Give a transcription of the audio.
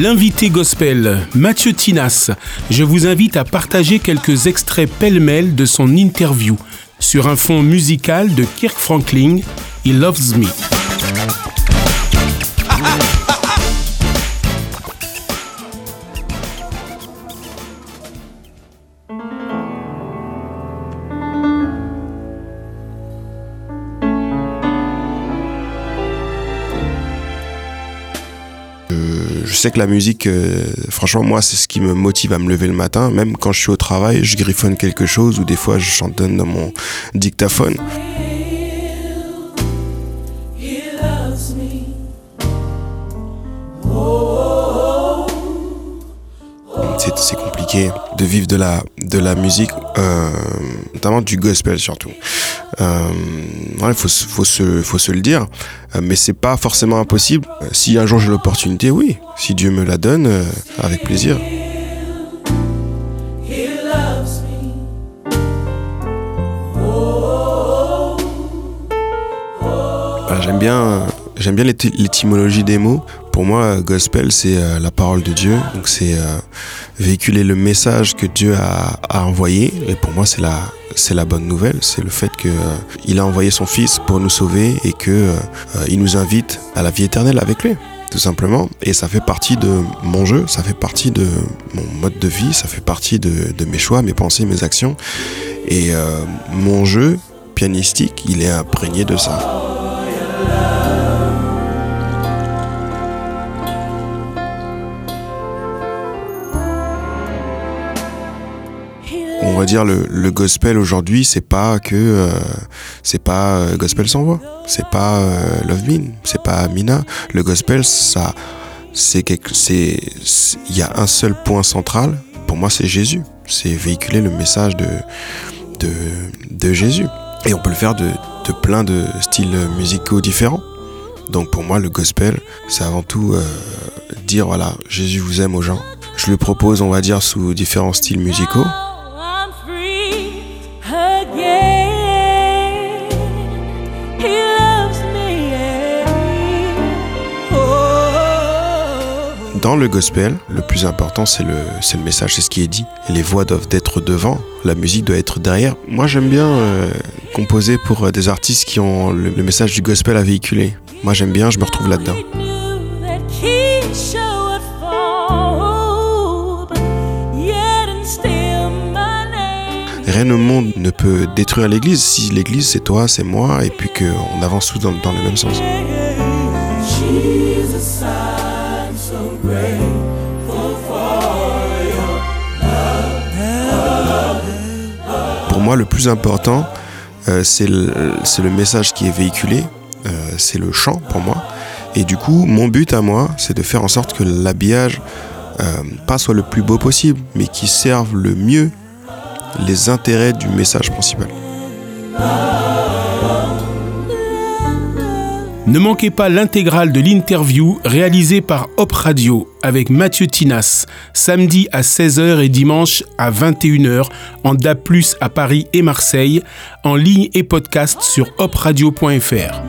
L'invité gospel, Mathieu Tinas, je vous invite à partager quelques extraits pêle-mêle de son interview sur un fond musical de Kirk Franklin, He Loves Me. Je sais que la musique, euh, franchement, moi, c'est ce qui me motive à me lever le matin. Même quand je suis au travail, je griffonne quelque chose ou des fois, je chantonne dans mon dictaphone. C'est compliqué de vivre de la, de la musique, euh, notamment du gospel surtout. Euh, il faut, faut, se, faut se le dire, euh, mais c'est pas forcément impossible. Euh, si un jour j'ai l'opportunité, oui. Si Dieu me la donne, avec plaisir. J'aime bien, j'aime bien l'étymologie des mots. Pour moi, gospel, c'est la parole de Dieu. Donc, c'est véhiculer le message que Dieu a envoyé. Et pour moi, c'est la, c'est la bonne nouvelle, c'est le fait qu'il a envoyé son Fils pour nous sauver et qu'il euh, nous invite à la vie éternelle avec lui tout simplement. Et ça fait partie de mon jeu, ça fait partie de mon mode de vie, ça fait partie de, mes choix, mes pensées, mes actions. Et euh, mon jeu pianistique, il est imprégné de ça. Va dire le, gospel aujourd'hui, c'est pas que euh, c'est pas euh, gospel sans voix, c'est pas euh, Love Me, c'est pas Mina. Le gospel, ça, c'est quelque, il y a un seul point central. Pour moi, c'est Jésus. C'est véhiculer le message de, de, Jésus. Et on peut le faire de, de plein de styles musicaux différents. Donc pour moi, le gospel, c'est avant tout dire voilà, Jésus vous aime aux gens. Je le propose, on va dire, sous différents styles musicaux. Dans le gospel, le plus important, c'est le, le message, c'est ce qui est dit. Les voix doivent être devant, la musique doit être derrière. Moi, j'aime bien euh, composer pour euh, des artistes qui ont le, message du gospel à véhiculer. Moi, j'aime bien, je me retrouve là-dedans. Rien au monde ne peut détruire l'Église si l'Église c'est toi, c'est moi, et puis qu'on avance tous dans le même sens. Pour moi, le plus important, euh, c'est le, message qui est véhiculé, euh, c'est le chant pour moi. Et du coup, mon but à moi, c'est de faire en sorte que l'habillage, euh, pas soit le plus beau possible, mais qui serve le mieux les intérêts du message principal. Ne manquez pas l'intégrale de l'interview réalisée par Hop Radio avec Mathieu Tinas, samedi à 16h et dimanche à 21h en DAP+, à Paris et Marseille, en ligne et podcast sur hopradio.fr.